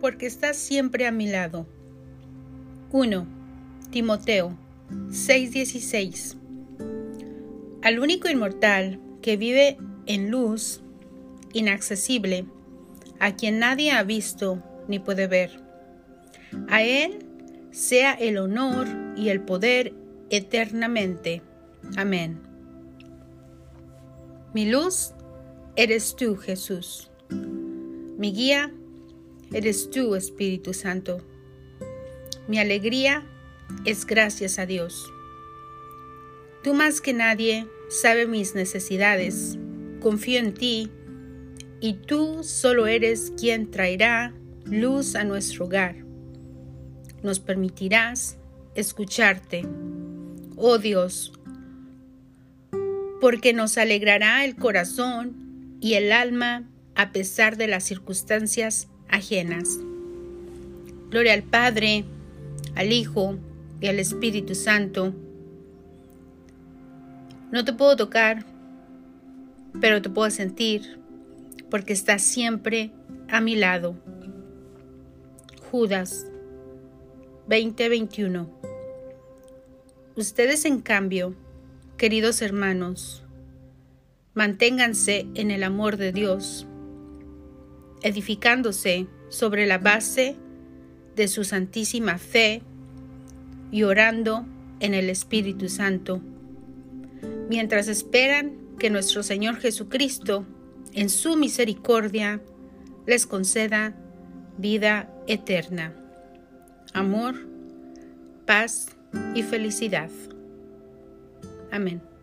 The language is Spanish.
porque estás siempre a mi lado. 1. Timoteo 6:16 Al único inmortal que vive en luz inaccesible, a quien nadie ha visto ni puede ver. A Él sea el honor y el poder eternamente. Amén. Mi luz eres tú, Jesús. Mi guía eres tú, Espíritu Santo. Mi alegría es gracias a Dios. Tú más que nadie sabes mis necesidades. Confío en ti y tú solo eres quien traerá luz a nuestro hogar. Nos permitirás escucharte, oh Dios, porque nos alegrará el corazón y el alma a pesar de las circunstancias ajenas. Gloria al Padre, al Hijo y al Espíritu Santo. No te puedo tocar, pero te puedo sentir, porque estás siempre a mi lado. Judas 2021 Ustedes, en cambio, queridos hermanos, manténganse en el amor de Dios, edificándose sobre la base de su santísima fe y orando en el Espíritu Santo, mientras esperan que nuestro Señor Jesucristo, en su misericordia, les conceda vida eterna, amor, paz y felicidad. Amén.